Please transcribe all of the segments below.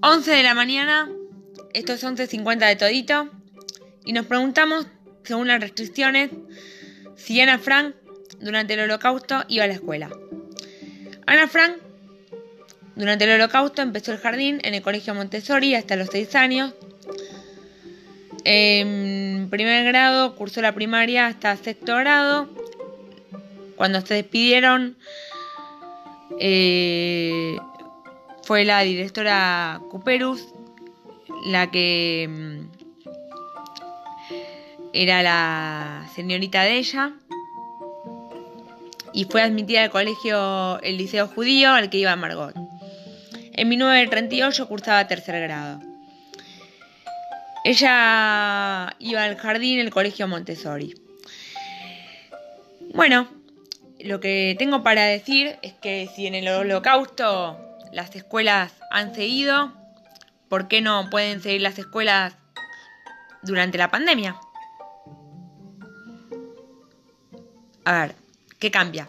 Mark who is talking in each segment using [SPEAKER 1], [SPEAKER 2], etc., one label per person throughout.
[SPEAKER 1] 11 de la mañana, esto es 11.50 de todito, y nos preguntamos, según las restricciones, si Ana Frank durante el holocausto iba a la escuela. Ana Frank durante el holocausto empezó el jardín en el colegio Montessori hasta los 6 años. En primer grado cursó la primaria hasta sexto grado. Cuando se despidieron, eh, fue la directora Cuperus la que mm, era la señorita de ella y fue admitida al colegio, el liceo judío al que iba Margot. En 1938 cursaba tercer grado. Ella iba al jardín, el colegio Montessori. Bueno, lo que tengo para decir es que si en el holocausto las escuelas han seguido, ¿por qué no pueden seguir las escuelas durante la pandemia? A ver, ¿qué cambia?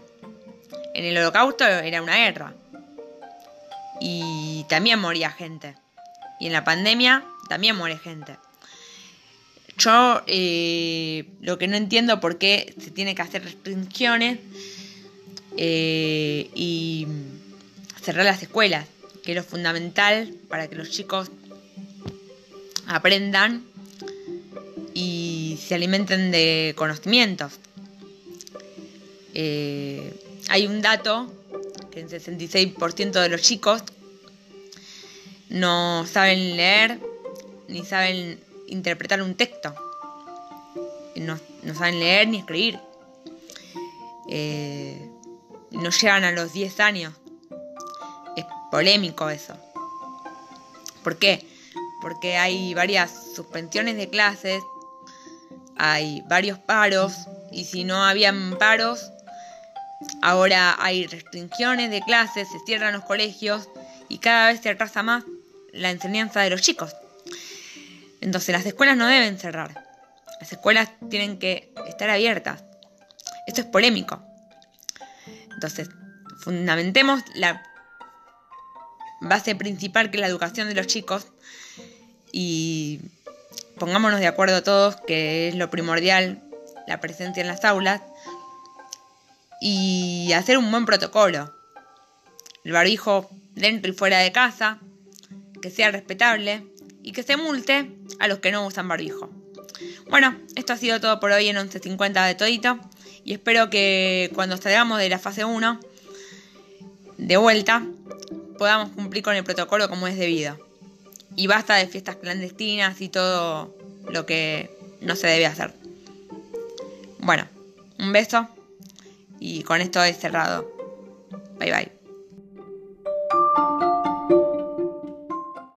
[SPEAKER 1] En el holocausto era una guerra y también moría gente. Y en la pandemia también muere gente. Yo eh, lo que no entiendo por qué se tiene que hacer restricciones eh, y cerrar las escuelas, que es lo fundamental para que los chicos aprendan y se alimenten de conocimientos. Eh, hay un dato que el 66% de los chicos no saben leer ni saben interpretar un texto. No, saben leer ni escribir. Eh, no llegan a los 10 años polémico eso. ¿Por qué? Porque hay varias suspensiones de clases, hay varios paros, y si no habían paros, ahora hay restricciones de clases, se cierran los colegios y cada vez se atrasa más la enseñanza de los chicos. Entonces las escuelas no deben cerrar. Las escuelas tienen que estar abiertas. Esto es polémico. Entonces, fundamentemos la base principal que es la educación de los chicos y pongámonos de acuerdo todos que es lo primordial la presencia en las aulas y hacer un buen protocolo. El barbijo dentro y fuera de casa, que sea respetable y que se multe a los que no usan barbijo. Bueno, esto ha sido todo por hoy en 11.50 de todito y espero que cuando salgamos de la fase 1 de vuelta podamos cumplir con el protocolo como es debido. Y basta de fiestas clandestinas y todo lo que no se debe hacer. Bueno, un beso y con esto he cerrado. Bye bye.